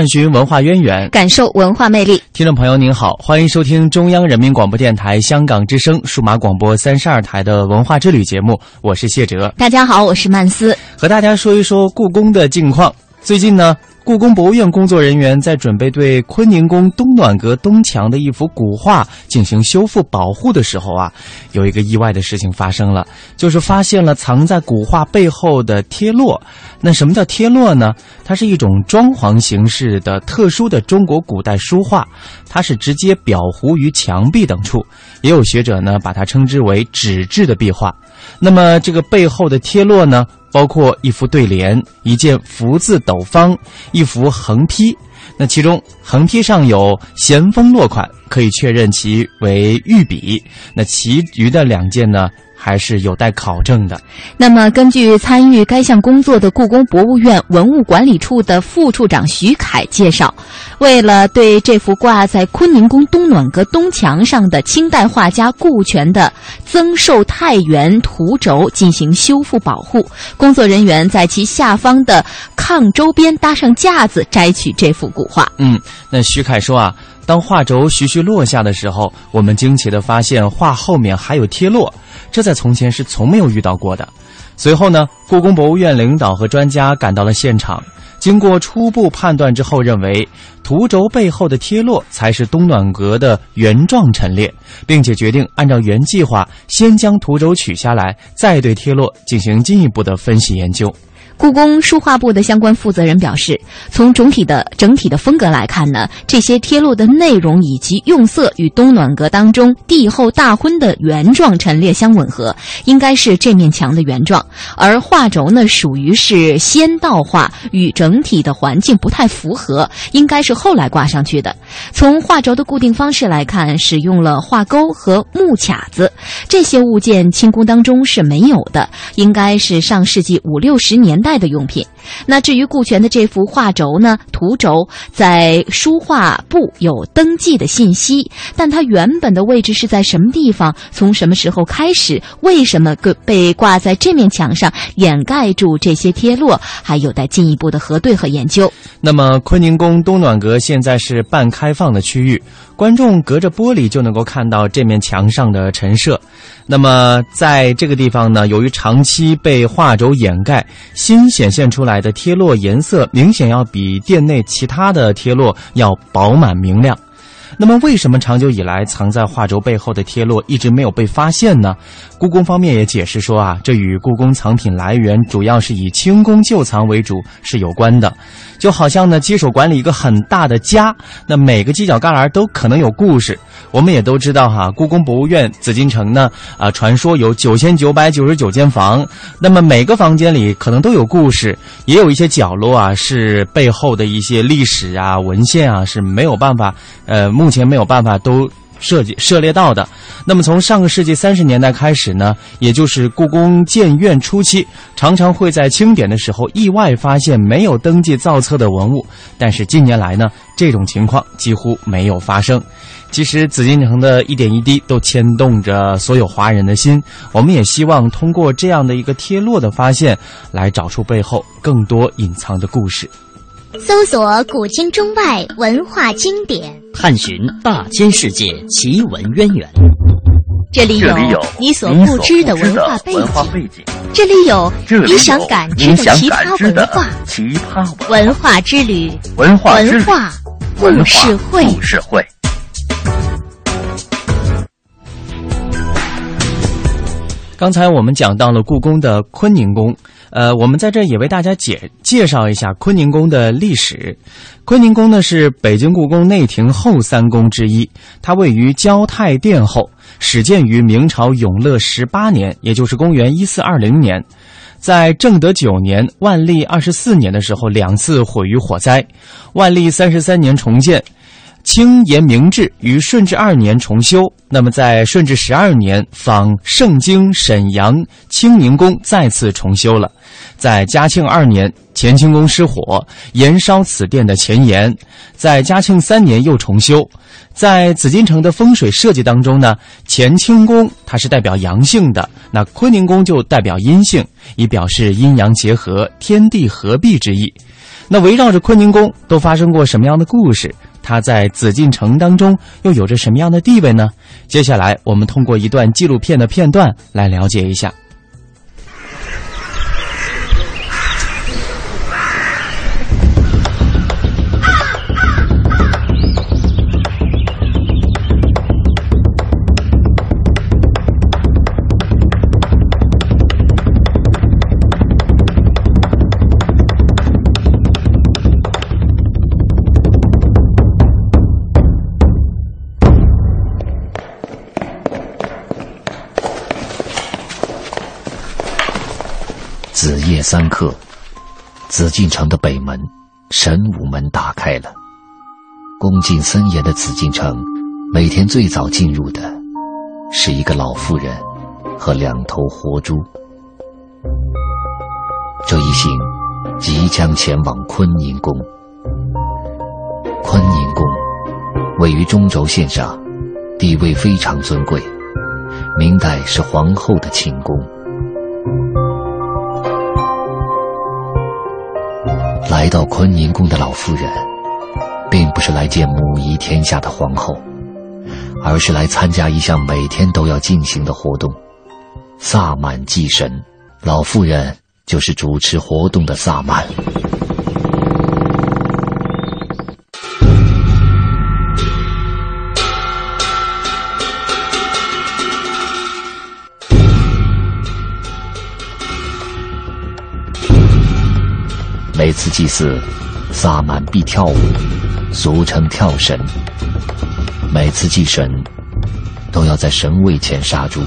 探寻文化渊源，感受文化魅力。听众朋友您好，欢迎收听中央人民广播电台香港之声数码广播三十二台的文化之旅节目，我是谢哲。大家好，我是曼斯，和大家说一说故宫的近况。最近呢？故宫博物院工作人员在准备对坤宁宫东暖阁东墙的一幅古画进行修复保护的时候啊，有一个意外的事情发生了，就是发现了藏在古画背后的贴落。那什么叫贴落呢？它是一种装潢形式的特殊的中国古代书画，它是直接裱糊于墙壁等处。也有学者呢把它称之为纸质的壁画。那么这个背后的贴落呢？包括一幅对联、一件福字斗方、一幅横批。那其中横批上有咸丰落款，可以确认其为御笔。那其余的两件呢？还是有待考证的。那么，根据参与该项工作的故宫博物院文物管理处的副处长徐凯介绍，为了对这幅挂在坤宁宫东暖阁东墙上的清代画家顾全的《增寿太原图轴》进行修复保护，工作人员在其下方的炕周边搭上架子，摘取这幅古画。嗯，那徐凯说啊，当画轴徐徐落下的时候，我们惊奇地发现画后面还有贴落。这在从前是从没有遇到过的。随后呢，故宫博物院领导和专家赶到了现场，经过初步判断之后，认为图轴背后的贴落才是东暖阁的原状陈列，并且决定按照原计划，先将图轴取下来，再对贴落进行进一步的分析研究。故宫书画部的相关负责人表示，从总体的整体的风格来看呢，这些贴落的内容以及用色与东暖阁当中帝后大婚的原状陈列相吻合，应该是这面墙的原状。而画轴呢，属于是先道画，与整体的环境不太符合，应该是后来挂上去的。从画轴的固定方式来看，使用了画钩和木卡子，这些物件清宫当中是没有的，应该是上世纪五六十年代。的用品。那至于顾全的这幅画轴呢？图轴在书画部有登记的信息，但它原本的位置是在什么地方？从什么时候开始？为什么被挂在这面墙上，掩盖住这些贴落？还有待进一步的核对和研究。那么，坤宁宫东暖阁现在是半开放的区域，观众隔着玻璃就能够看到这面墙上的陈设。那么，在这个地方呢，由于长期被画轴掩盖，新新显现出来。的贴落颜色明显要比店内其他的贴落要饱满明亮。那么，为什么长久以来藏在画轴背后的贴落一直没有被发现呢？故宫方面也解释说啊，这与故宫藏品来源主要是以清宫旧藏为主是有关的。就好像呢，接手管理一个很大的家，那每个犄角旮旯都可能有故事。我们也都知道哈，故宫博物院紫禁城呢，啊，传说有九千九百九十九间房，那么每个房间里可能都有故事，也有一些角落啊，是背后的一些历史啊、文献啊是没有办法，呃，目前没有办法都。涉及涉猎到的，那么从上个世纪三十年代开始呢，也就是故宫建院初期，常常会在清点的时候意外发现没有登记造册的文物，但是近年来呢，这种情况几乎没有发生。其实紫禁城的一点一滴都牵动着所有华人的心，我们也希望通过这样的一个贴落的发现，来找出背后更多隐藏的故事。搜索古今中外文化经典，探寻大千世界奇闻渊源。这里有你所不知的文化背景，这里有你想感知的奇葩文化。奇葩文化之旅，文化文化故事会。故事会。刚才我们讲到了故宫的坤宁宫，呃，我们在这也为大家介介绍一下坤宁宫的历史。坤宁宫呢是北京故宫内廷后三宫之一，它位于交泰殿后，始建于明朝永乐十八年，也就是公元一四二零年。在正德九年、万历二十四年的时候，两次毁于火灾。万历三十三年重建。清延明治于顺治二年重修，那么在顺治十二年，仿盛京沈阳清宁宫再次重修了。在嘉庆二年，乾清宫失火，延烧此殿的前檐。在嘉庆三年又重修。在紫禁城的风水设计当中呢，乾清宫它是代表阳性的，那坤宁宫就代表阴性，以表示阴阳结合、天地合璧之意。那围绕着坤宁宫都发生过什么样的故事？他在紫禁城当中又有着什么样的地位呢？接下来我们通过一段纪录片的片段来了解一下。三刻，紫禁城的北门神武门打开了。恭敬森严的紫禁城，每天最早进入的是一个老妇人和两头活猪。这一行即将前往坤宁宫。坤宁宫位于中轴线上，地位非常尊贵。明代是皇后的寝宫。来到坤宁宫的老妇人，并不是来见母仪天下的皇后，而是来参加一项每天都要进行的活动——萨满祭神。老妇人就是主持活动的萨满。每次祭祀，萨满必跳舞，俗称跳神。每次祭神，都要在神位前杀猪，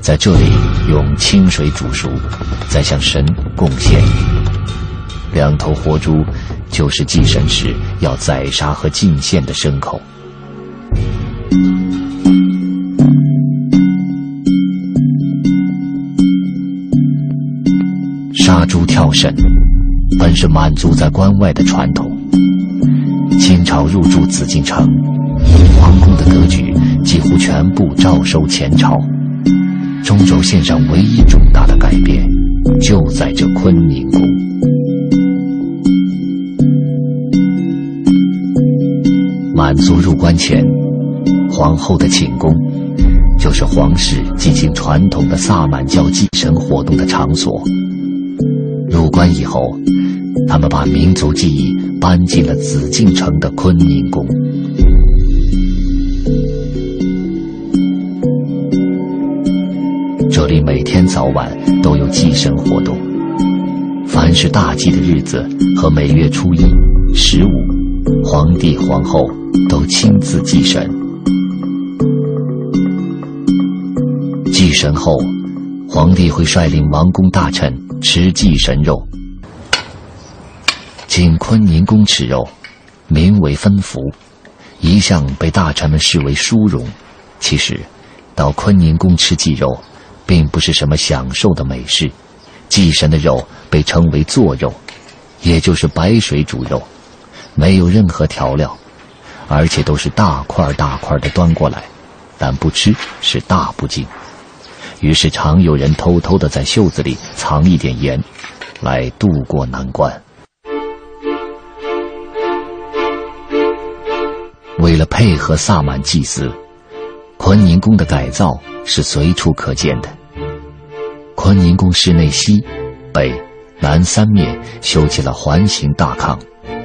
在这里用清水煮熟，再向神贡献。两头活猪，就是祭神时要宰杀和进献的牲口。杀猪跳神。本是满族在关外的传统。清朝入驻紫禁城，皇宫的格局几乎全部照收前朝。中轴线上唯一重大的改变，就在这坤宁宫。满族入关前，皇后的寝宫，就是皇室进行传统的萨满教祭神活动的场所。入关以后。他们把民族记忆搬进了紫禁城的坤宁宫。这里每天早晚都有祭神活动，凡是大祭的日子和每月初一、十五，皇帝、皇后都亲自祭神。祭神后，皇帝会率领王公大臣吃祭神肉。进坤宁宫吃肉，名为分福，一向被大臣们视为殊荣。其实，到坤宁宫吃祭肉，并不是什么享受的美事。祭神的肉被称为做肉，也就是白水煮肉，没有任何调料，而且都是大块大块的端过来，但不吃是大不敬。于是，常有人偷偷的在袖子里藏一点盐，来渡过难关。为了配合萨满祭祀，坤宁宫的改造是随处可见的。坤宁宫室内西、北、南三面修起了环形大炕，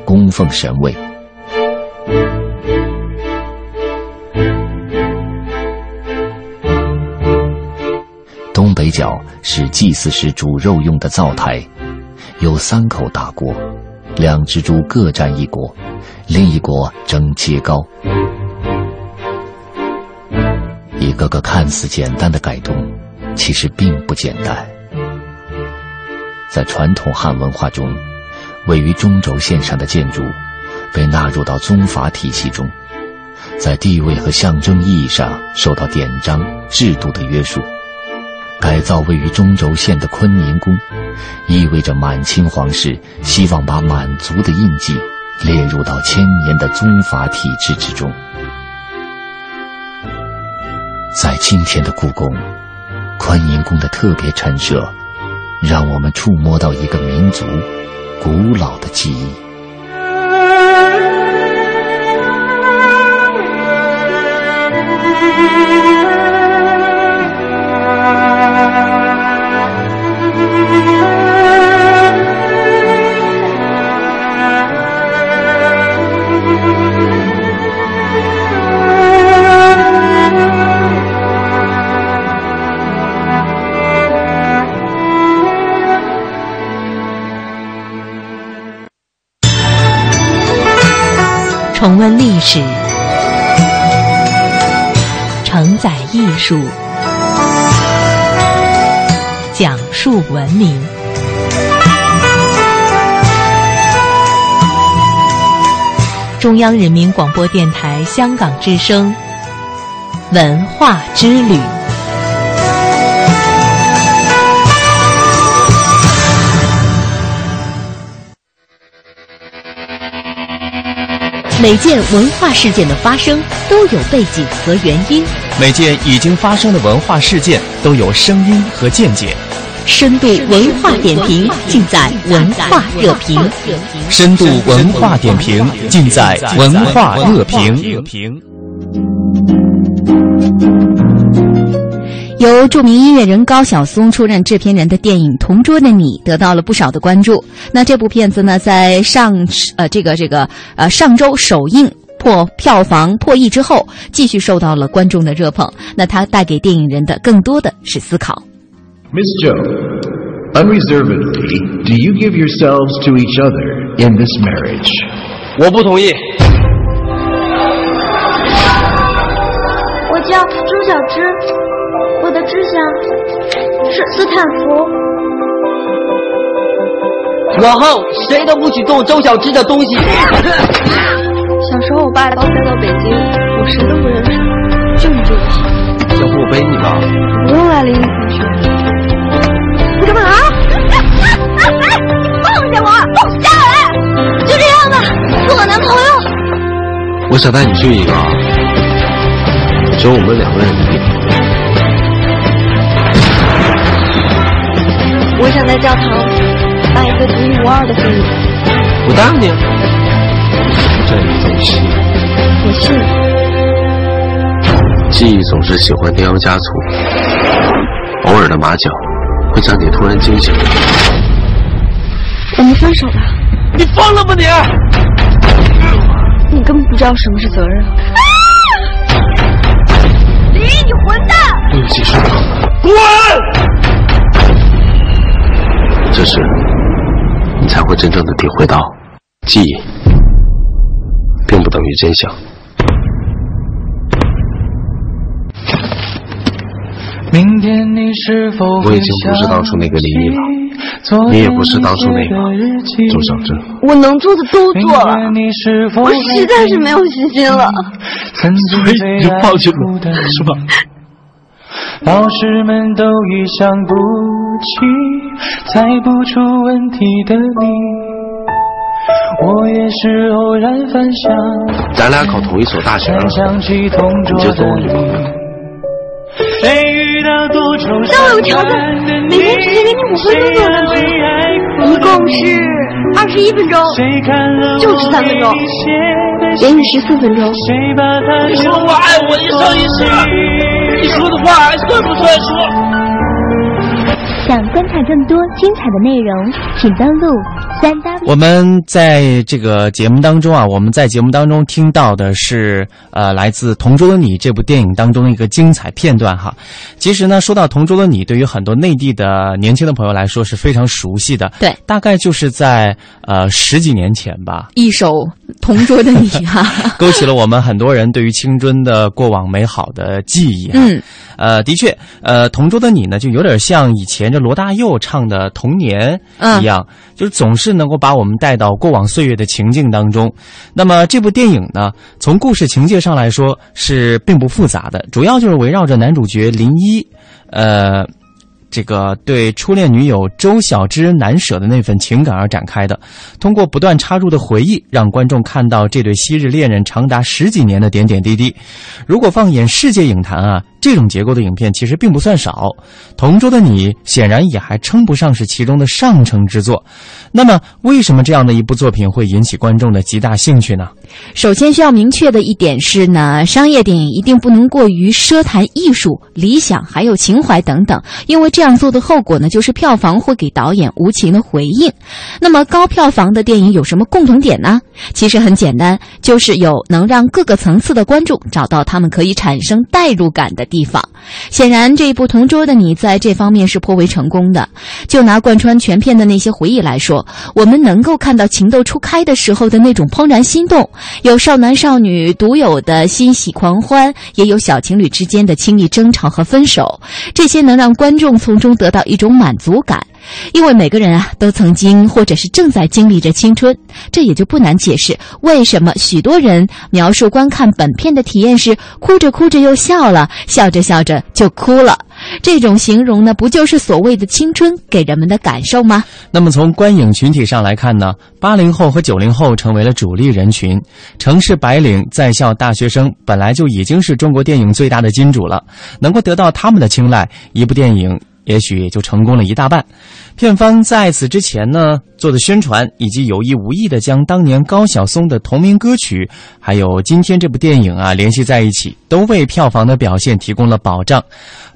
供奉神位。东北角是祭祀时煮肉用的灶台，有三口大锅，两只猪各占一国，另一国争切糕。一个个看似简单的改动，其实并不简单。在传统汉文化中，位于中轴线上的建筑被纳入到宗法体系中，在地位和象征意义上受到典章制度的约束。改造位于中轴线的坤宁宫，意味着满清皇室希望把满族的印记列入到千年的宗法体制之中。在今天的故宫，坤宁宫的特别陈设，让我们触摸到一个民族古老的记忆。史，承载艺术，讲述文明。中央人民广播电台香港之声，文化之旅。每件文化事件的发生都有背景和原因，每件已经发生的文化事件都有声音和见解。深度文化点评尽在文化热评。深度文化点评尽在文化热评。由著名音乐人高晓松出任制片人的电影《同桌的你》得到了不少的关注。那这部片子呢，在上呃这个这个呃上周首映破票房破亿之后，继续受到了观众的热捧。那它带给电影人的更多的是思考。Miss Joe, unreservedly, do you give yourselves to each other in this marriage? 我不同意。我叫朱小芝。我的志向是斯坦福。往后谁都不许动周小芝的东西。小时候我爸把我带到北京，我谁都不认识，就你这个小。要不我。背你吧？不用了，林林同学。你干嘛？放下我！放下来！就这样吧，做我男朋友。我想带你去一个只有我们两个人的地方。我想在教堂办一个独一无二的婚礼。我答应你。这一种戏，我信。记忆总是喜欢添油加醋，偶尔的马脚会将你突然惊醒。我们分手吧。你疯了吧你！你根本不知道什么是责任。李，你混蛋！对不起，师傅。滚！这时，你才会真正的体会到，记忆并不等于真相。明天你是否我已经不是当初那个林毅了，你也不是当初那个周小珍。我能做的都做了，我实在是没有信心了。所以你就放弃了，是吧？老师们都已想不起猜不出问题的你，我也是偶然翻想。咱俩考同一所大学了，你就走我女朋友。但我有条件，每天只限给你五分钟做男朋友，一共是二十一分钟，就十三分钟，给你十四分钟。你说我爱我一生一世。你说的话还算不算数？想观看更多精彩的内容，请登录三 W。我们在这个节目当中啊，我们在节目当中听到的是呃，来自《同桌的你》这部电影当中的一个精彩片段哈。其实呢，说到《同桌的你》，对于很多内地的年轻的朋友来说是非常熟悉的。对，大概就是在呃十几年前吧。一首《同桌的你》哈，勾起了我们很多人对于青春的过往美好的记忆。嗯，呃，的确，呃，《同桌的你》呢，就有点像以前这罗大佑唱的《童年》一样，就是总是能够把。我们带到过往岁月的情境当中，那么这部电影呢，从故事情节上来说是并不复杂的，主要就是围绕着男主角林一，呃。这个对初恋女友周小芝难舍的那份情感而展开的，通过不断插入的回忆，让观众看到这对昔日恋人长达十几年的点点滴滴。如果放眼世界影坛啊，这种结构的影片其实并不算少。《同桌的你》显然也还称不上是其中的上乘之作。那么，为什么这样的一部作品会引起观众的极大兴趣呢？首先需要明确的一点是呢，商业电影一定不能过于奢谈艺术、理想还有情怀等等，因为。这样做的后果呢，就是票房会给导演无情的回应。那么高票房的电影有什么共同点呢？其实很简单，就是有能让各个层次的观众找到他们可以产生代入感的地方。显然，这一部《同桌的你》在这方面是颇为成功的。就拿贯穿全片的那些回忆来说，我们能够看到情窦初开的时候的那种怦然心动，有少男少女独有的欣喜狂欢，也有小情侣之间的亲密争吵和分手。这些能让观众。从中得到一种满足感，因为每个人啊都曾经或者是正在经历着青春，这也就不难解释为什么许多人描述观看本片的体验是哭着哭着又笑了，笑着笑着就哭了。这种形容呢，不就是所谓的青春给人们的感受吗？那么从观影群体上来看呢，八零后和九零后成为了主力人群，城市白领、在校大学生本来就已经是中国电影最大的金主了，能够得到他们的青睐，一部电影。也许就成功了一大半。片方在此之前呢做的宣传，以及有意无意的将当年高晓松的同名歌曲，还有今天这部电影啊联系在一起，都为票房的表现提供了保障。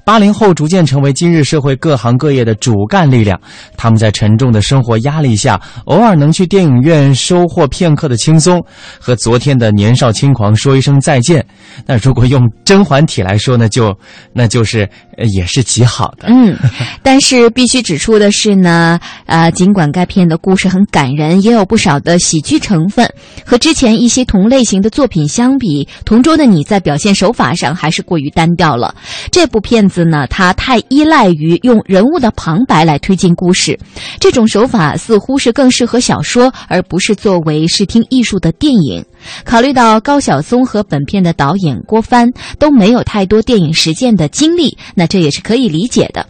八零后逐渐成为今日社会各行各业的主干力量，他们在沉重的生活压力下，偶尔能去电影院收获片刻的轻松，和昨天的年少轻狂说一声再见。那如果用甄嬛体来说呢，就那就是也是极好的。嗯，但是必须指出的是呢，呃，尽管该片的故事很感人，也有不少的喜剧成分，和之前一些同类型的作品相比，《同桌的你》在表现手法上还是过于单调了。这部片。子呢，它太依赖于用人物的旁白来推进故事，这种手法似乎是更适合小说，而不是作为视听艺术的电影。考虑到高晓松和本片的导演郭帆都没有太多电影实践的经历，那这也是可以理解的。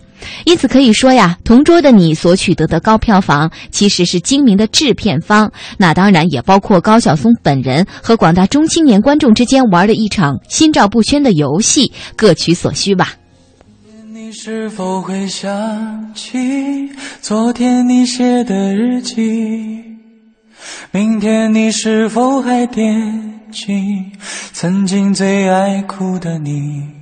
因此可以说呀，《同桌的你》所取得的高票房，其实是精明的制片方，那当然也包括高晓松本人和广大中青年观众之间玩的一场心照不宣的游戏，各取所需吧。你是否会想起昨天你写的日记？明天你是否还惦记曾经最爱哭的你？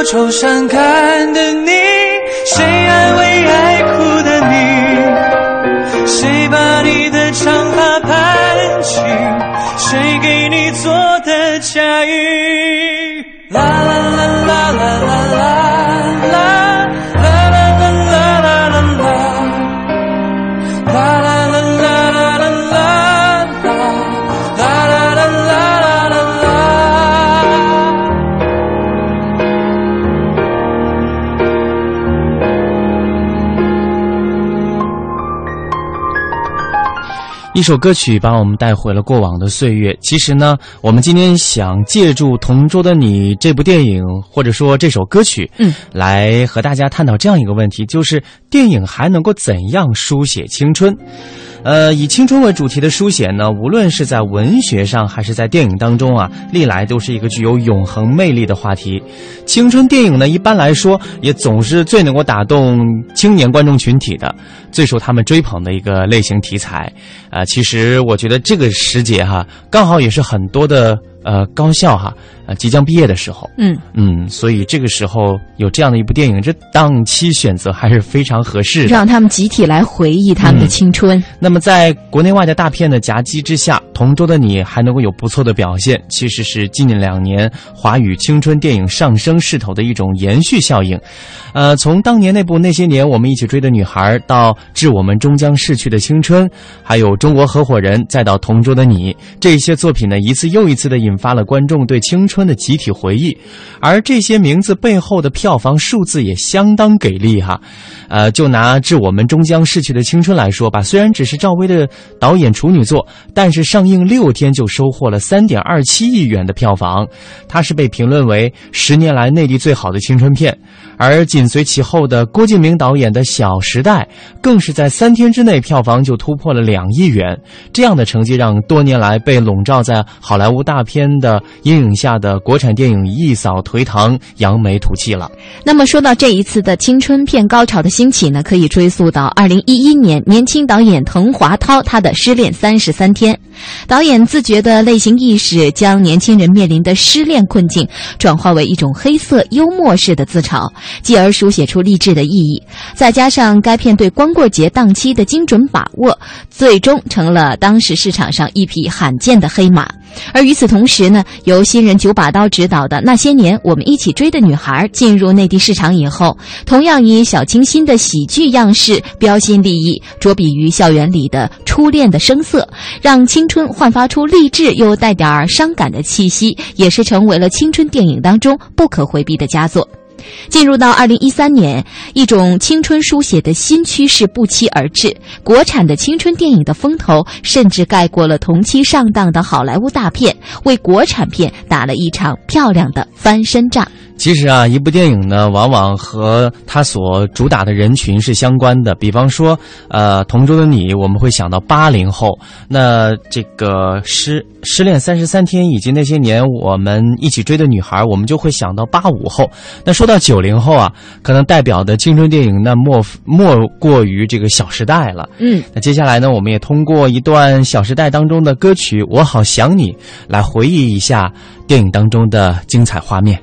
多愁善感的你，谁安慰爱一首歌曲把我们带回了过往的岁月。其实呢，我们今天想借助《同桌的你》这部电影，或者说这首歌曲，嗯，来和大家探讨这样一个问题：就是电影还能够怎样书写青春？呃，以青春为主题的书写呢，无论是在文学上还是在电影当中啊，历来都是一个具有永恒魅力的话题。青春电影呢，一般来说也总是最能够打动青年观众群体的，最受他们追捧的一个类型题材。啊，其实我觉得这个时节哈，刚好也是很多的。呃，高校哈，呃，即将毕业的时候，嗯嗯，所以这个时候有这样的一部电影，这档期选择还是非常合适的，让他们集体来回忆他们的青春。那么，在国内外的大片的夹击之下，《同桌的你》还能够有不错的表现，其实是近两年华语青春电影上升势头的一种延续效应。呃，从当年那部《那些年我们一起追的女孩》，到《致我们终将逝去的青春》，还有《中国合伙人》，再到《同桌的你》，这些作品呢，一次又一次的引。引发了观众对青春的集体回忆，而这些名字背后的票房数字也相当给力哈。呃，就拿《致我们终将逝去的青春》来说吧，虽然只是赵薇的导演处女作，但是上映六天就收获了三点二七亿元的票房，它是被评论为十年来内地最好的青春片。而紧随其后的郭敬明导演的《小时代》，更是在三天之内票房就突破了两亿元。这样的成绩让多年来被笼罩在好莱坞大片的阴影下的国产电影一扫颓唐、扬眉吐气了。那么说到这一次的青春片高潮的兴起呢，可以追溯到二零一一年，年轻导演滕华涛他的《失恋三十三天》。导演自觉的类型意识，将年轻人面临的失恋困境转化为一种黑色幽默式的自嘲。继而书写出励志的意义，再加上该片对光棍节档期的精准把握，最终成了当时市场上一匹罕见的黑马。而与此同时呢，由新人九把刀执导的《那些年我们一起追的女孩》进入内地市场以后，同样以小清新的喜剧样式标新立异，着笔于校园里的初恋的声色，让青春焕发出励志又带点儿伤感的气息，也是成为了青春电影当中不可回避的佳作。进入到二零一三年，一种青春书写的新趋势不期而至，国产的青春电影的风头甚至盖过了同期上档的好莱坞大片，为国产片打了一场漂亮的翻身仗。其实啊，一部电影呢，往往和它所主打的人群是相关的。比方说，呃，《同桌的你》，我们会想到八零后；那这个《失失恋三十三天》，以及那些年我们一起追的女孩，我们就会想到八五后。那说到九零后啊，可能代表的青春电影，那莫莫过于这个《小时代》了。嗯，那接下来呢，我们也通过一段《小时代》当中的歌曲《我好想你》，来回忆一下电影当中的精彩画面。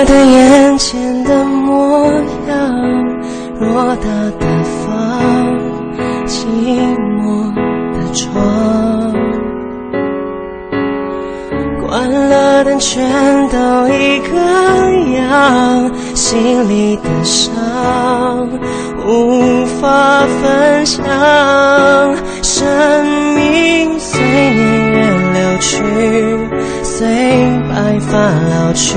我的眼前的模样，偌大的房，寂寞的床，关了灯全都一个样，心里的伤无法分享。生命随年月流去，随白发老去。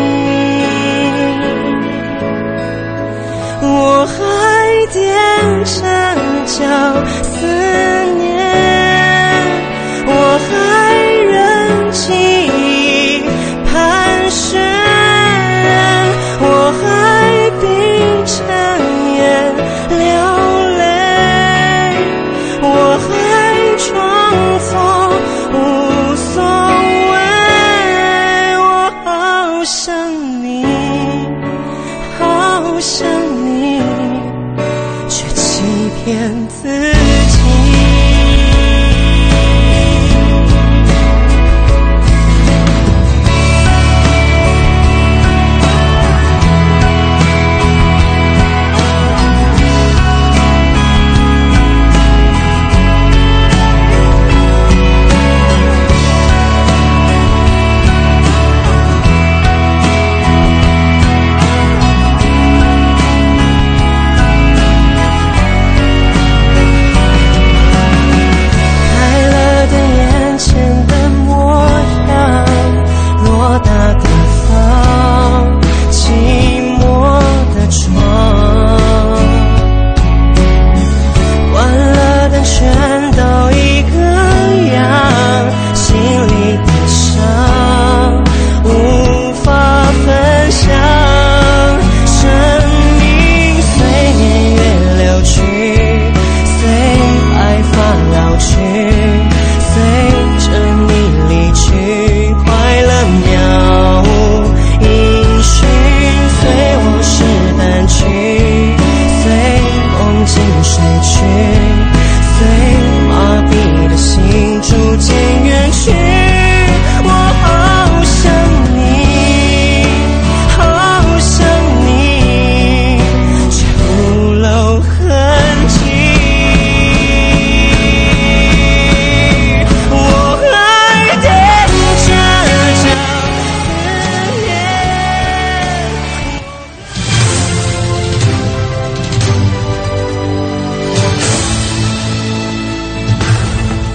自己。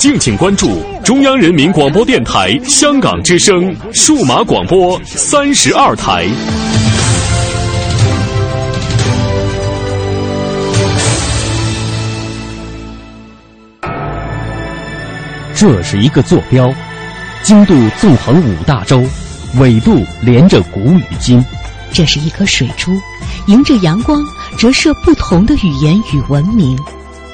敬请关注中央人民广播电台香港之声数码广播三十二台。这是一个坐标，经度纵横五大洲，纬度连着古与今。这是一颗水珠，迎着阳光折射不同的语言与文明。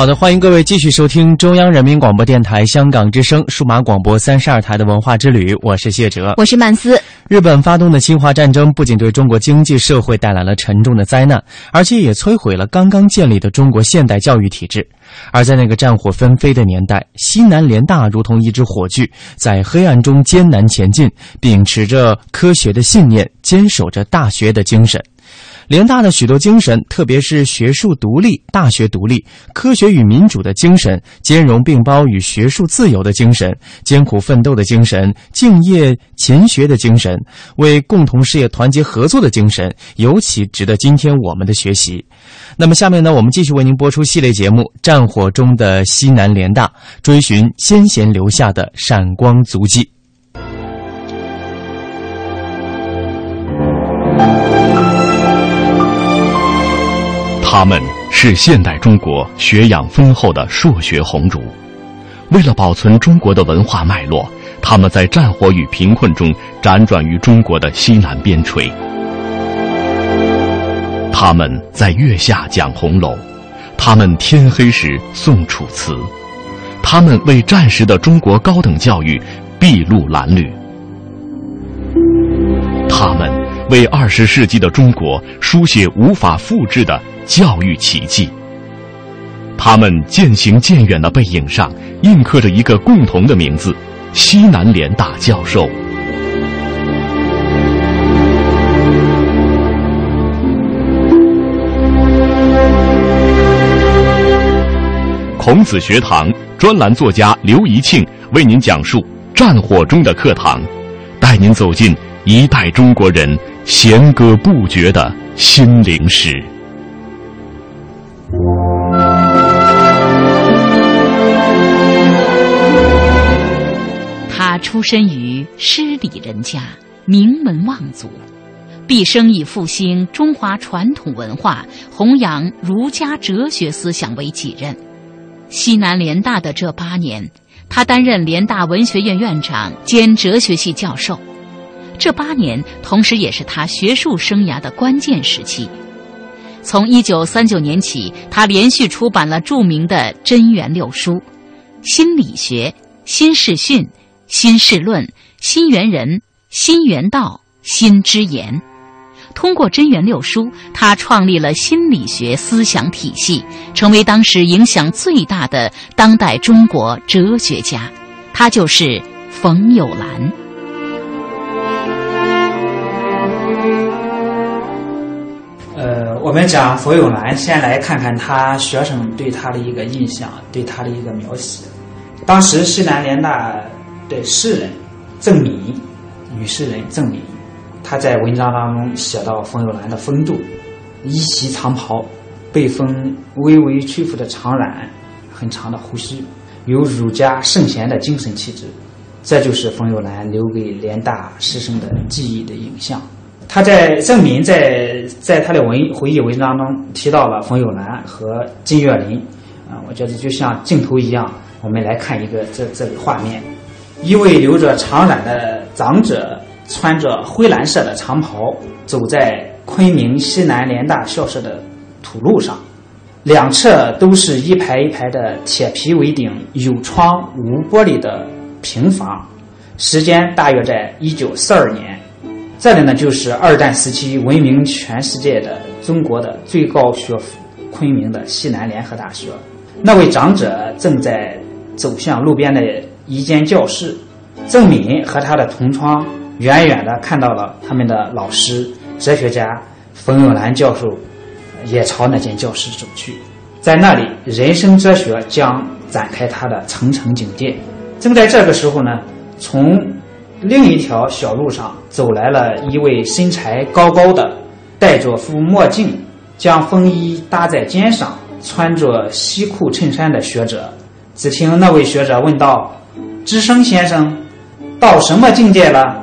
好的，欢迎各位继续收听中央人民广播电台香港之声数码广播三十二台的文化之旅，我是谢哲，我是曼斯。日本发动的侵华战争不仅对中国经济社会带来了沉重的灾难，而且也摧毁了刚刚建立的中国现代教育体制。而在那个战火纷飞的年代，西南联大如同一支火炬，在黑暗中艰难前进，秉持着科学的信念，坚守着大学的精神。联大的许多精神，特别是学术独立、大学独立、科学与民主的精神，兼容并包与学术自由的精神，艰苦奋斗的精神，敬业勤学的精神，为共同事业团结合作的精神，尤其值得今天我们的学习。那么，下面呢，我们继续为您播出系列节目《战火中的西南联大》，追寻先贤留下的闪光足迹。他们是现代中国学养丰厚的硕学红烛，为了保存中国的文化脉络，他们在战火与贫困中辗转于中国的西南边陲。他们在月下讲红楼，他们天黑时诵楚辞，他们为战时的中国高等教育筚路蓝缕，他们为二十世纪的中国书写无法复制的。教育奇迹。他们渐行渐远的背影上，印刻着一个共同的名字——西南联大教授。孔子学堂专栏作家刘怡庆为您讲述战火中的课堂，带您走进一代中国人弦歌不绝的心灵史。他出身于诗礼人家，名门望族，毕生以复兴中华传统文化、弘扬儒家哲学思想为己任。西南联大的这八年，他担任联大文学院院长兼哲学系教授。这八年，同时也是他学术生涯的关键时期。从一九三九年起，他连续出版了著名的《真元六书》《心理学》《新世训》《新世论》《新元人》《新元道》《新之言》，通过真元六书，他创立了心理学思想体系，成为当时影响最大的当代中国哲学家。他就是冯友兰。我们讲冯友兰，先来看看他学生对他的一个印象，对他的一个描写。当时西南联大的诗人郑敏，女诗人郑敏。她在文章当中写到冯友兰的风度：一袭长袍，被风微微吹拂的长髯，很长的胡须，有儒家圣贤的精神气质。这就是冯友兰留给联大师生的记忆的影像。他在郑敏在在他的文回忆文章中提到了冯友兰和金岳霖，啊，我觉得就像镜头一样，我们来看一个这这个画面：一位留着长髯的长者。穿着灰蓝色的长袍，走在昆明西南联大校舍的土路上，两侧都是一排一排的铁皮围顶、有窗无玻璃的平房。时间大约在一九四二年。这里呢，就是二战时期闻名全世界的中国的最高学府——昆明的西南联合大学。那位长者正在走向路边的一间教室，郑敏和他的同窗。远远地看到了他们的老师、哲学家冯友兰教授，也朝那间教室走去。在那里，人生哲学将展开它的层层警戒。正在这个时候呢，从另一条小路上走来了一位身材高高的、戴着副墨镜、将风衣搭在肩上、穿着西裤衬衫的学者。只听那位学者问道：“知生先生，到什么境界了？”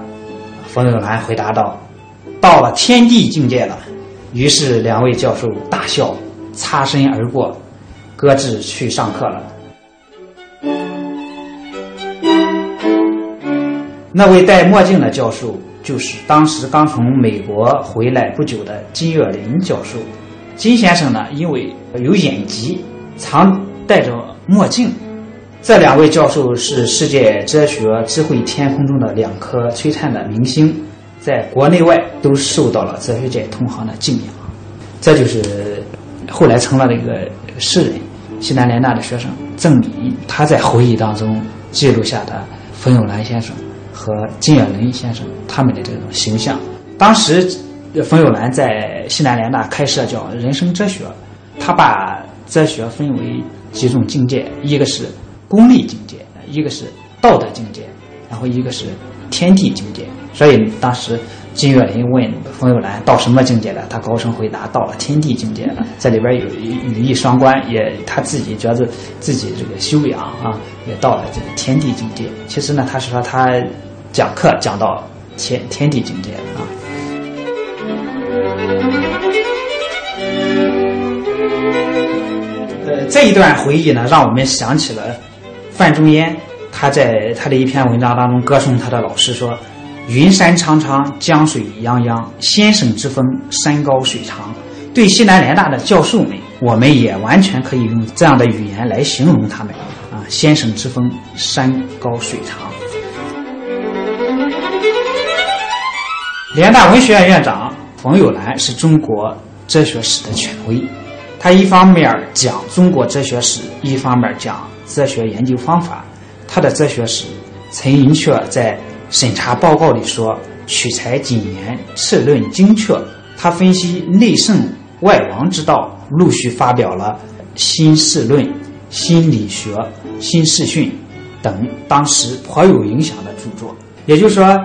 冯友兰回答道：“到了天地境界了。”于是两位教授大笑，擦身而过，各自去上课了。那位戴墨镜的教授，就是当时刚从美国回来不久的金岳霖教授。金先生呢，因为有眼疾，常戴着墨镜。这两位教授是世界哲学智慧天空中的两颗璀璨的明星，在国内外都受到了哲学界同行的敬仰。这就是后来成了那个诗人，西南联大的学生郑敏，他在回忆当中记录下的冯友兰先生和金岳霖先生他们的这种形象。当时，冯友兰在西南联大开设叫人生哲学，他把哲学分为几种境界，一个是。功利境界，一个是道德境界，然后一个是天地境界。所以当时金岳霖问冯友兰到什么境界了，他高声回答到了天地境界了。这里边有语义双关，也他自己觉得自己这个修养啊，也到了这个天地境界。其实呢，他是说他讲课讲到天天地境界啊。呃，这一段回忆呢，让我们想起了。范仲淹，他在他的一篇文章当中歌颂他的老师说：“云山苍苍，江水泱泱，先生之风，山高水长。”对西南联大的教授们，我们也完全可以用这样的语言来形容他们啊，先生之风，山高水长。联大文学院院长冯友兰是中国哲学史的权威，他一方面讲中国哲学史，一方面讲。哲学研究方法，他的哲学史陈寅恪在审查报告里说：“取材谨严，策论精确。”他分析内圣外王之道，陆续发表了《新世论》《心理学》《新世训》等当时颇有影响的著作。也就是说，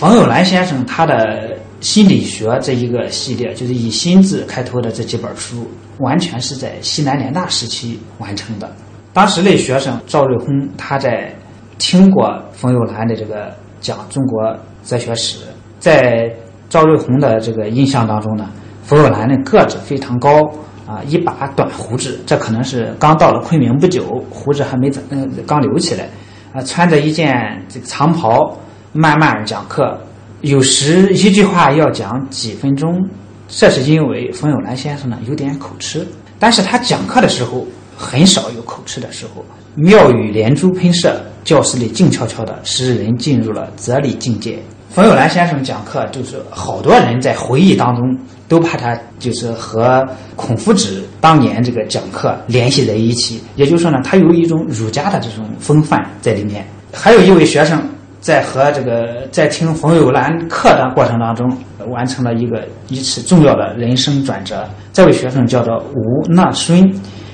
冯友兰先生他的心理学这一个系列，就是以“心”字开头的这几本书，完全是在西南联大时期完成的。当时那学生赵瑞红，他在听过冯友兰的这个讲中国哲学史，在赵瑞红的这个印象当中呢，冯友兰的个子非常高啊，一把短胡子，这可能是刚到了昆明不久，胡子还没长嗯刚留起来，啊，穿着一件这个长袍，慢慢讲课，有时一句话要讲几分钟，这是因为冯友兰先生呢有点口吃，但是他讲课的时候。很少有口吃的时候，妙语连珠喷射，教室里静悄悄的，使人进入了哲理境界。冯友兰先生讲课，就是好多人在回忆当中都把他就是和孔夫子当年这个讲课联系在一起。也就是说呢，他有一种儒家的这种风范在里面。还有一位学生在和这个在听冯友兰课的过程当中，完成了一个一次重要的人生转折。这位学生叫做吴纳孙。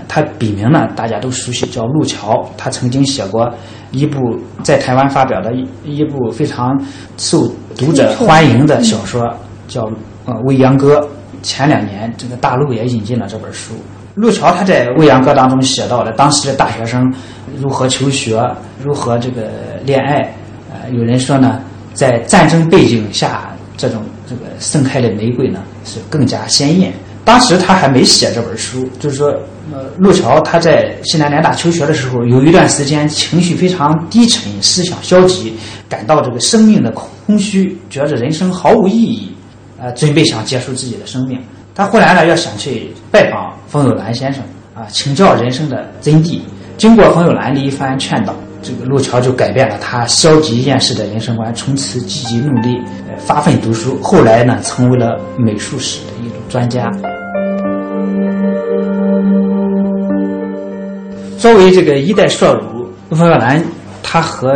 他笔名呢，大家都熟悉，叫陆桥。他曾经写过一部在台湾发表的一一部非常受读者欢迎的小说，叫《呃未央歌》。前两年，这个大陆也引进了这本书。陆桥他在《未央歌》当中写到了当时的大学生如何求学，如何这个恋爱。有人说呢，在战争背景下，这种这个盛开的玫瑰呢，是更加鲜艳。当时他还没写这本书，就是说，呃，陆桥他在西南联大求学的时候，有一段时间情绪非常低沉，思想消极，感到这个生命的空虚，觉着人生毫无意义，呃，准备想结束自己的生命。他后来呢，要想去拜访冯友兰先生啊，请教人生的真谛。经过冯友兰的一番劝导，这个陆桥就改变了他消极厌世的人生观，从此积极努力，发奋读书。后来呢，成为了美术史的一种专家。作为这个一代硕儒，冯友兰，他和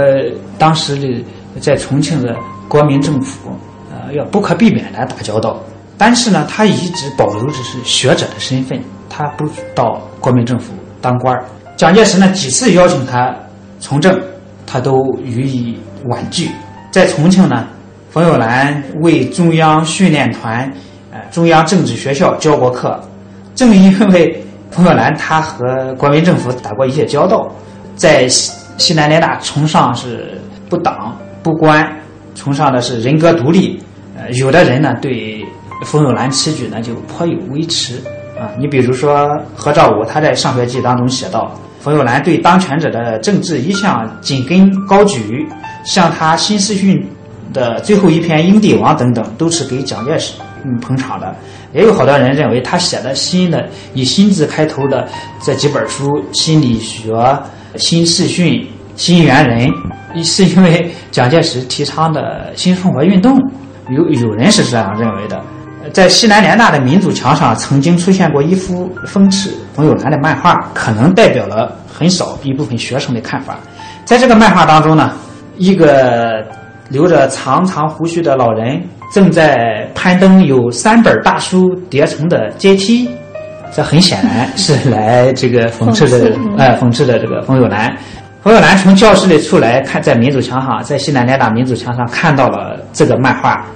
当时的在重庆的国民政府，呃，要不可避免的打交道。但是呢，他一直保留着是学者的身份，他不到国民政府当官蒋介石呢几次邀请他从政，他都予以婉拒。在重庆呢，冯友兰为中央训练团、呃中央政治学校教过课，正因为。冯友兰他和国民政府打过一些交道，在西西南联大崇尚是不党不官，崇尚的是人格独立。呃，有的人呢对冯友兰此举呢就颇有微词啊。你比如说何兆武，他在《上学记》当中写道，冯友兰对当权者的政治一向紧跟高举，像他新四训的最后一篇《英帝王》等等，都是给蒋介石嗯捧场的。也有好多人认为他写的新的以“新”字开头的这几本书，《心理学》《新四训》《新猿人》，是因为蒋介石提倡的新生活运动。有有人是这样认为的。在西南联大的民主墙上，曾经出现过一幅讽刺冯友兰的漫画，可能代表了很少一部分学生的看法。在这个漫画当中呢，一个留着长长胡须的老人。正在攀登有三本大书叠成的阶梯，这很显然是来这个讽刺的，哎，讽刺的这个冯友兰。冯友兰从教室里出来，看在民主墙上，在西南联大民主墙上看到了这个漫画，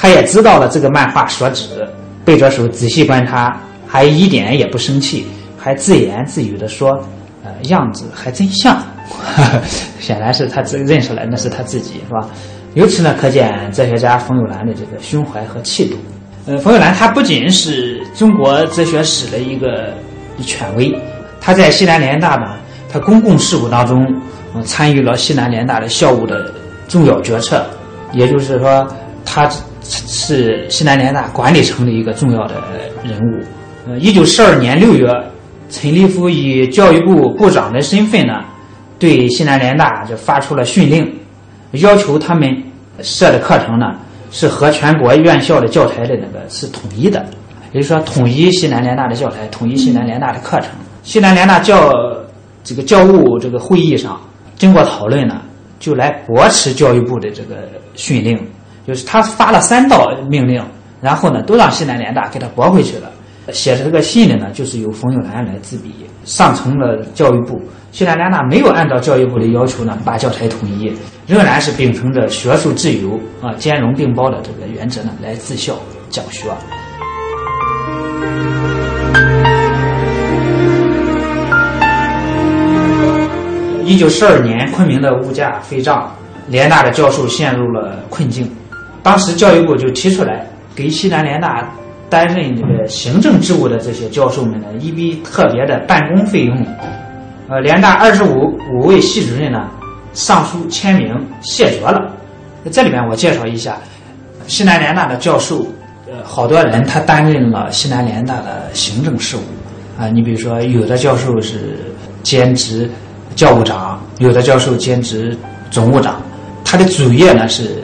他也知道了这个漫画所指，背着手仔细观察，还一点也不生气，还自言自语地说：“呃，样子还真像。”显然是他自认出来，那是他自己，是吧？由此呢，可见哲学家冯友兰的这个胸怀和气度。呃，冯友兰他不仅是中国哲学史的一个权威，他在西南联大呢，他公共事务当中参与了西南联大的校务的重要决策，也就是说，他是西南联大管理层的一个重要的人物。呃，一九四二年六月，陈立夫以教育部部长的身份呢，对西南联大就发出了训令。要求他们设的课程呢，是和全国院校的教材的那个是统一的，也就是说，统一西南联大的教材，统一西南联大的课程。西南联大教这个教务这个会议上，经过讨论呢，就来驳斥教育部的这个训令，就是他发了三道命令，然后呢，都让西南联大给他驳回去了。写的这个信的呢，就是由冯友兰来自笔，上呈了教育部。西南联大没有按照教育部的要求呢，把教材统一，仍然是秉承着学术自由啊、兼容并包的这个原则呢，来自校讲学。一九四二年，昆明的物价飞涨，联大的教授陷入了困境。当时教育部就提出来，给西南联大担任这个行政职务的这些教授们呢，一笔特别的办公费用。呃，联大二十五五位系主任呢，上书签名谢绝了。这里面我介绍一下，西南联大的教授，呃，好多人他担任了西南联大的行政事务。啊，你比如说，有的教授是兼职教务长，有的教授兼职总务长，他的主业呢是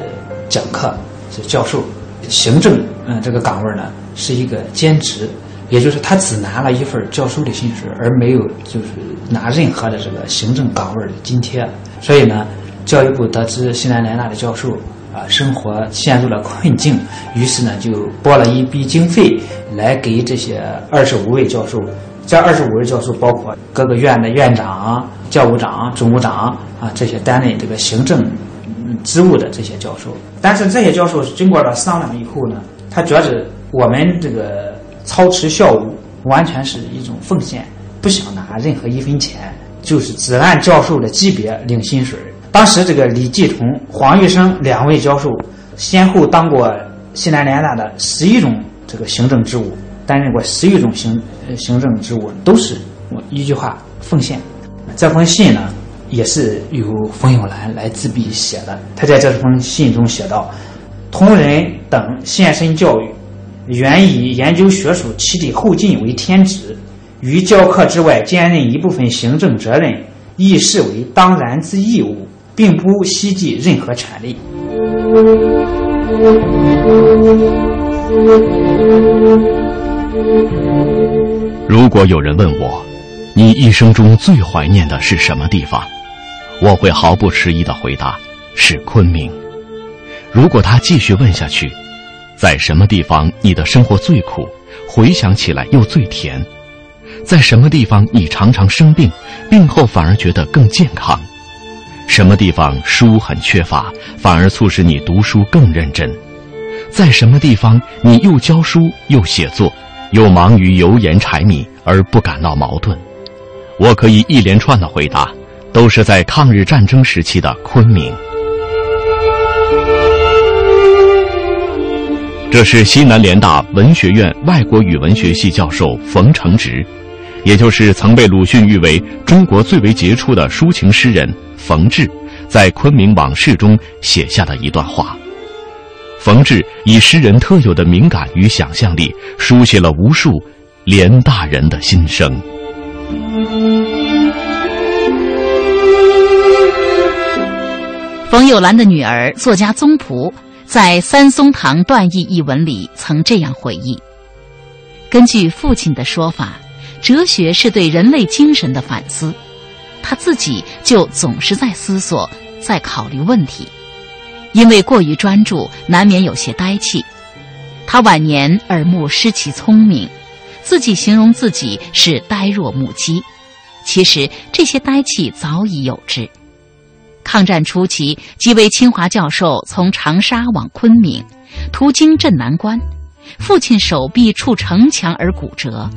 讲课是教授，行政嗯这个岗位呢是一个兼职，也就是他只拿了一份教授的薪水，而没有就是拿任何的这个行政岗位的津贴。所以呢，教育部得知西南联大的教授啊生活陷入了困境，于是呢就拨了一笔经费来给这些二十五位教授。这二十五位教授包括各个院的院长、教务长、总务长啊，这些担任这个行政职务的这些教授。但是这些教授经过了商量以后呢，他觉得我们这个操持校务完全是一种奉献，不想拿任何一分钱，就是只按教授的级别领薪水。当时这个李继崇、黄玉生两位教授先后当过西南联大的十一种这个行政职务。担任过十余种行行政职务，都是我一句话奉献。这封信呢，也是由冯友兰来自笔写的。他在这封信中写道：“同仁等献身教育，原以研究学术起的后进为天职，于教课之外兼任一部分行政责任，亦视为当然之义务，并不希冀任何权利。”如果有人问我，你一生中最怀念的是什么地方？我会毫不迟疑的回答：是昆明。如果他继续问下去，在什么地方你的生活最苦，回想起来又最甜？在什么地方你常常生病，病后反而觉得更健康？什么地方书很缺乏，反而促使你读书更认真？在什么地方你又教书又写作？又忙于油盐柴米而不感到矛盾，我可以一连串的回答，都是在抗日战争时期的昆明。这是西南联大文学院外国语文学系教授冯承植，也就是曾被鲁迅誉为中国最为杰出的抒情诗人冯至，在昆明往事中写下的一段话。冯至以诗人特有的敏感与想象力，书写了无数联大人的心声。冯友兰的女儿作家宗璞在《三松堂段义》一文里曾这样回忆：根据父亲的说法，哲学是对人类精神的反思，他自己就总是在思索，在考虑问题。因为过于专注，难免有些呆气。他晚年耳目失其聪明，自己形容自己是呆若木鸡。其实这些呆气早已有之。抗战初期，几位清华教授从长沙往昆明，途经镇南关，父亲手臂触城墙而骨折。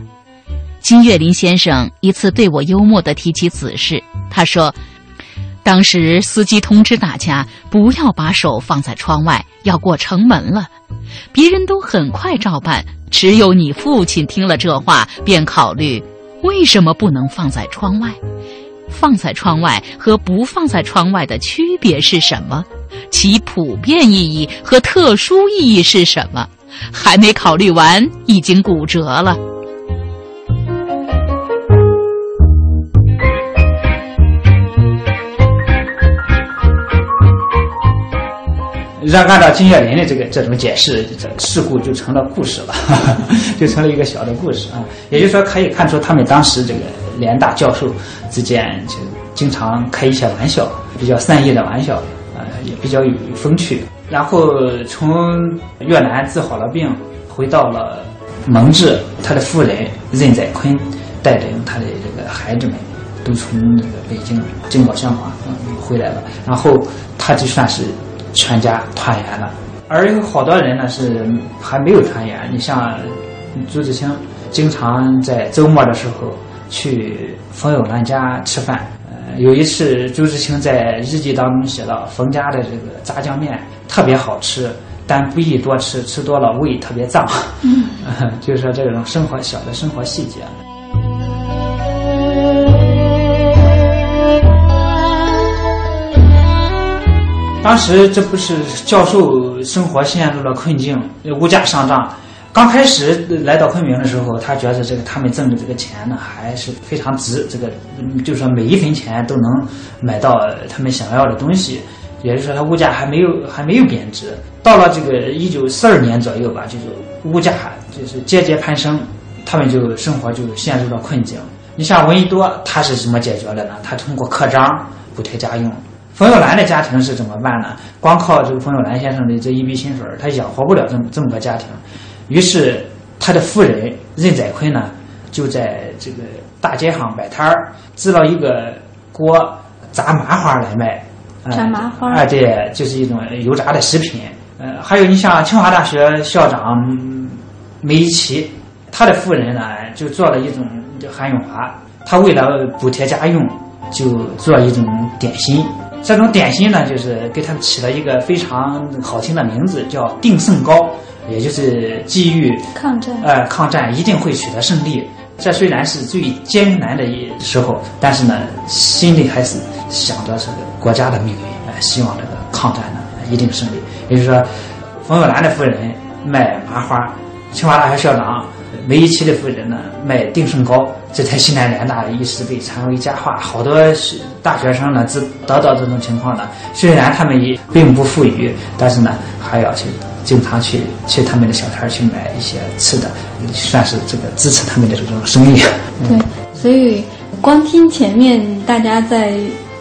金岳霖先生一次对我幽默地提起此事，他说。当时司机通知大家不要把手放在窗外，要过城门了。别人都很快照办，只有你父亲听了这话，便考虑为什么不能放在窗外？放在窗外和不放在窗外的区别是什么？其普遍意义和特殊意义是什么？还没考虑完，已经骨折了。让按照金岳霖的这个这种解释，这事故就成了故事了，就成了一个小的故事啊。也就是说，可以看出他们当时这个联大教授之间就经常开一些玩笑，比较善意的玩笑，呃，也比较有风趣。然后从越南治好了病，回到了蒙自，他的夫人任载坤带领他的这个孩子们都从那个北京经过香港回来了，然后他就算是。全家团圆了，而有好多人呢是还没有团圆。你像朱自清，经常在周末的时候去冯友兰家吃饭。呃，有一次朱自清在日记当中写到，冯家的这个炸酱面特别好吃，但不宜多吃，吃多了胃特别胀。嗯，就是说这种生活小的生活细节。当时这不是教授生活陷入了困境，物价上涨。刚开始来到昆明的时候，他觉得这个他们挣的这个钱呢还是非常值，这个就是说每一分钱都能买到他们想要的东西。也就是说，它物价还没有还没有贬值。到了这个一九四二年左右吧，就是物价就是节节攀升，他们就生活就陷入了困境。你像闻一多，他是怎么解决的呢？他通过刻章补贴家用。冯友兰的家庭是怎么办呢？光靠这个冯友兰先生的这一笔薪水，他养活不了这么这么个家庭。于是他的夫人任载坤呢，就在这个大街上摆摊儿，制了一个锅炸麻花来卖。炸麻花啊，对，就是一种油炸的食品。呃，还有你像清华大学校长梅贻琦，他的夫人呢，就做了一种韩永华，他为了补贴家用，就做一种点心。这种点心呢，就是给他们起了一个非常好听的名字，叫“定胜糕”，也就是基于抗战，呃，抗战一定会取得胜利。这虽然是最艰难的一时候，但是呢，心里还是想着这个国家的命运，呃，希望这个抗战呢一定胜利。也就是说，冯友兰的夫人卖麻花，清华大学校长梅贻琦的夫人呢卖定胜糕，这在西南联大一时被传为佳话。好多大学生呢，自得到这种情况呢，虽然他们也并不富裕，但是呢，还要去经常去去他们的小摊去买一些吃的，算是这个支持他们的这种生意。对，所以光听前面大家在。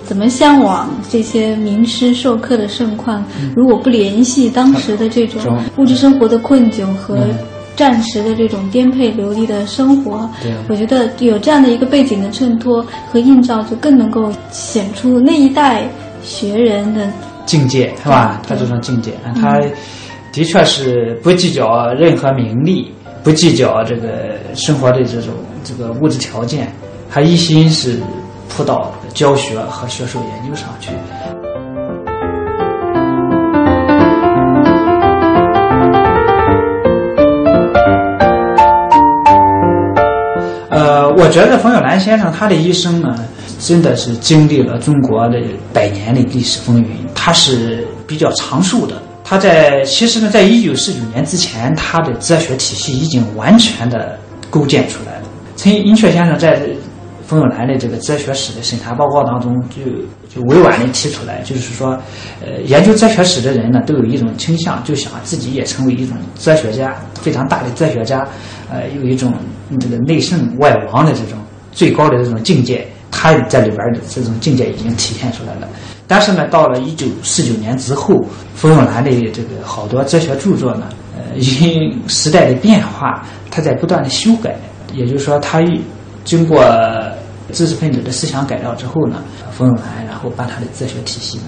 怎么向往这些名师授课的盛况？如果不联系当时的这种物质生活的困窘和战时的这种颠沛流离的生活，我觉得有这样的一个背景的衬托和映照，就更能够显出那一代学人的境界，是吧？他这种境界，他的确是不计较任何名利，不计较这个生活的这种这个物质条件，他一心是。扑到教学和学术研究上去。我觉得冯友兰先生他的一生呢，真的是经历了中国的百年的历史风云，他是比较长寿的。他在其实呢，在一九四九年之前，他的哲学体系已经完全的构建出来了。陈寅恪先生在。冯友兰的这个哲学史的审查报告当中，就就委婉的提出来，就是说，呃，研究哲学史的人呢，都有一种倾向，就想自己也成为一种哲学家，非常大的哲学家，呃，有一种这个内圣外王的这种最高的这种境界，他在里边的这种境界已经体现出来了。但是呢，到了一九四九年之后，冯友兰的这个好多哲学著作呢，呃，因时代的变化，他在不断的修改，也就是说，他经过。知识分子的思想改造之后呢，冯友兰然后把他的哲学体系呢，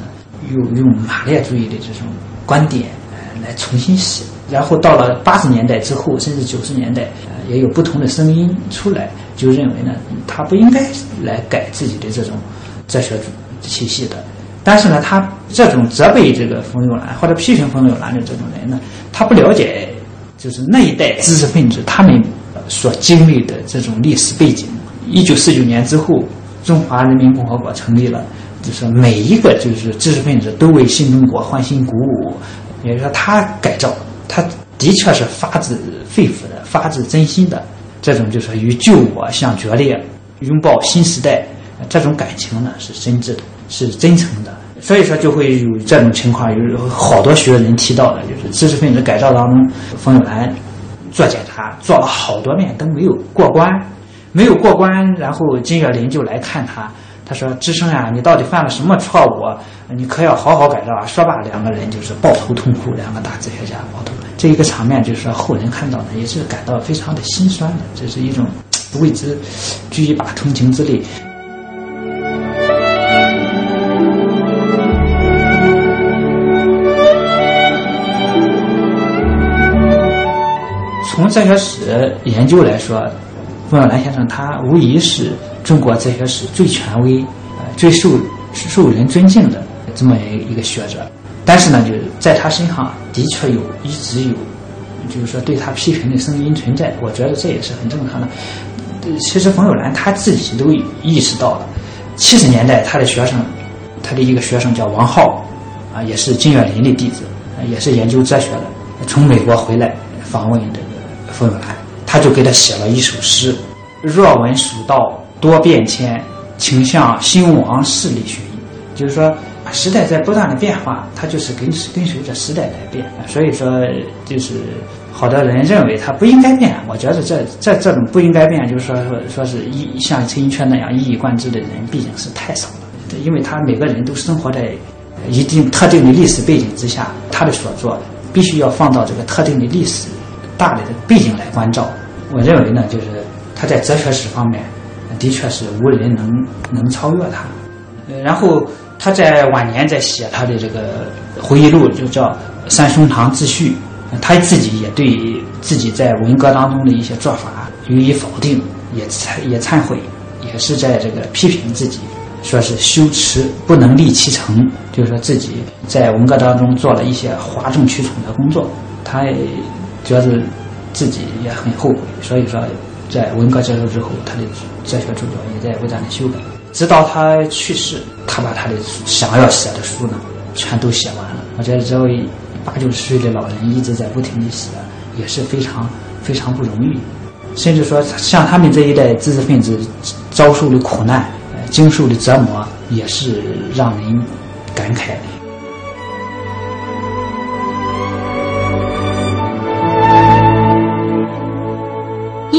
又用马列主义的这种观点来重新写，然后到了八十年代之后，甚至九十年代，也有不同的声音出来，就认为呢，他不应该来改自己的这种哲学体系的。但是呢，他这种责备这个冯友兰或者批评冯友兰的这种人呢，他不了解就是那一代知识分子他们所经历的这种历史背景。一九四九年之后，中华人民共和国成立了，就是每一个就是知识分子都为新中国欢欣鼓舞。也就是说，他改造，他的确是发自肺腑的、发自真心的。这种就是与救我相决裂，拥抱新时代，这种感情呢是真挚的，是真诚的。所以说，就会有这种情况，有好多学人提到的，就是知识分子改造当中，冯友兰做检查做了好多遍都没有过关。没有过关，然后金岳霖就来看他。他说：“知生呀，你到底犯了什么错误？你可要好好改造啊！”说罢，两个人就是抱头痛哭，两个大哲学家抱头。这一个场面，就是说后人看到呢，也是感到非常的心酸的。这是一种为之举一把同情之力。从哲学史研究来说。冯友兰先生，他无疑是中国哲学史最权威、最受受人尊敬的这么一个学者。但是呢，就是在他身上的确有一直有，就是说对他批评的声音存在。我觉得这也是很正常的。其实冯友兰他自己都意识到了，七十年代他的学生，他的一个学生叫王浩，啊，也是金岳霖的弟子，也是研究哲学的，从美国回来访问这个冯友兰。他就给他写了一首诗：“若闻蜀道多变迁，请向兴亡事里寻。”就是说，时代在不断的变化，它就是跟跟随着时代在变。所以说，就是好多人认为它不应该变。我觉得这这这种不应该变，就是说说说是一像陈寅恪那样一以贯之的人，毕竟是太少了。因为他每个人都生活在一定特定的历史背景之下，他的所作必须要放到这个特定的历史大的背景来关照。我认为呢，就是他在哲学史方面的确是无人能能超越他。然后他在晚年在写他的这个回忆录，就叫《三兄堂自序》，他自己也对自己在文革当中的一些做法予以否定，也忏也忏悔，也是在这个批评自己。说是修持不能立其成，就是说自己在文革当中做了一些哗众取宠的工作，他觉得自己也很后悔，所以说在文革结束之后，他的哲学著作也在不断的修改，直到他去世，他把他的想要写的书呢全都写完了。我觉得这位八九十岁的老人一直在不停的写，也是非常非常不容易，甚至说像他们这一代知识分子遭受的苦难。经受的折磨也是让人感慨的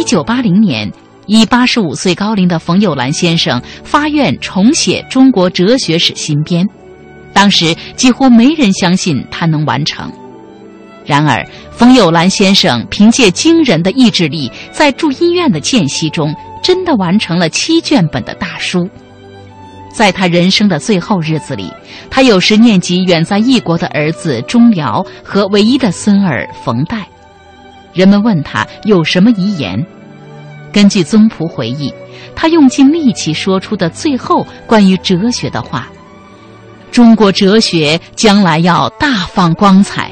九八零年，已八十五岁高龄的冯友兰先生发愿重写中国哲学史新编，当时几乎没人相信他能完成。然而，冯友兰先生凭借惊人的意志力，在住医院的间隙中。真的完成了七卷本的大书，在他人生的最后日子里，他有时念及远在异国的儿子钟繇和唯一的孙儿冯岱。人们问他有什么遗言，根据宗璞回忆，他用尽力气说出的最后关于哲学的话：“中国哲学将来要大放光彩。”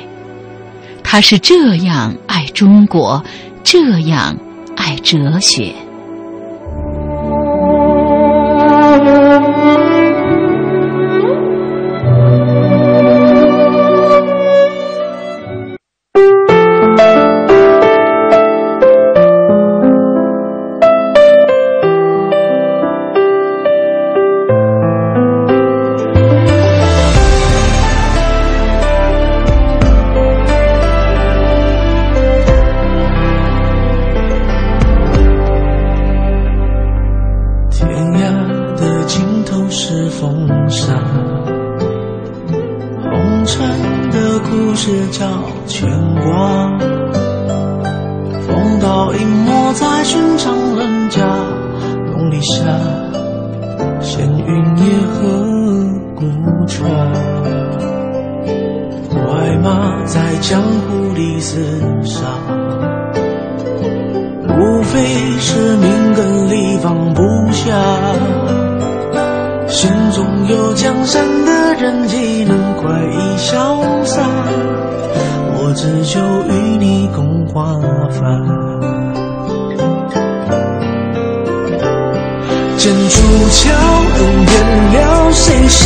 他是这样爱中国，这样爱哲学。谁能快意潇洒？我只求与你共华发。剑出鞘，恩怨了，谁笑？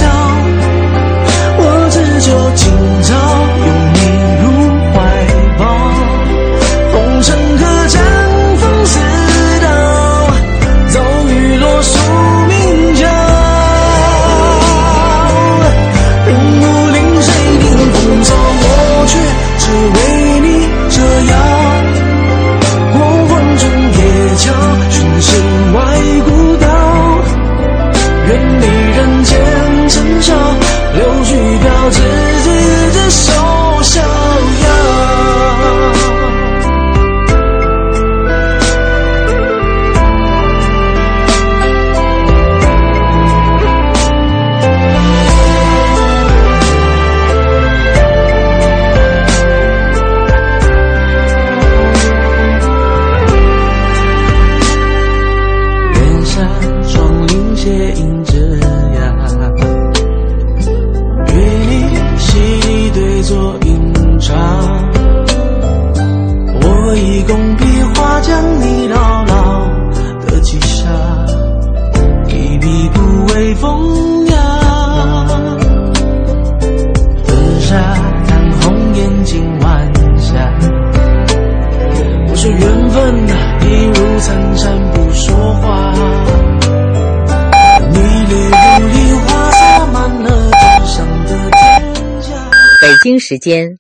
京时间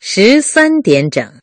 十三点整。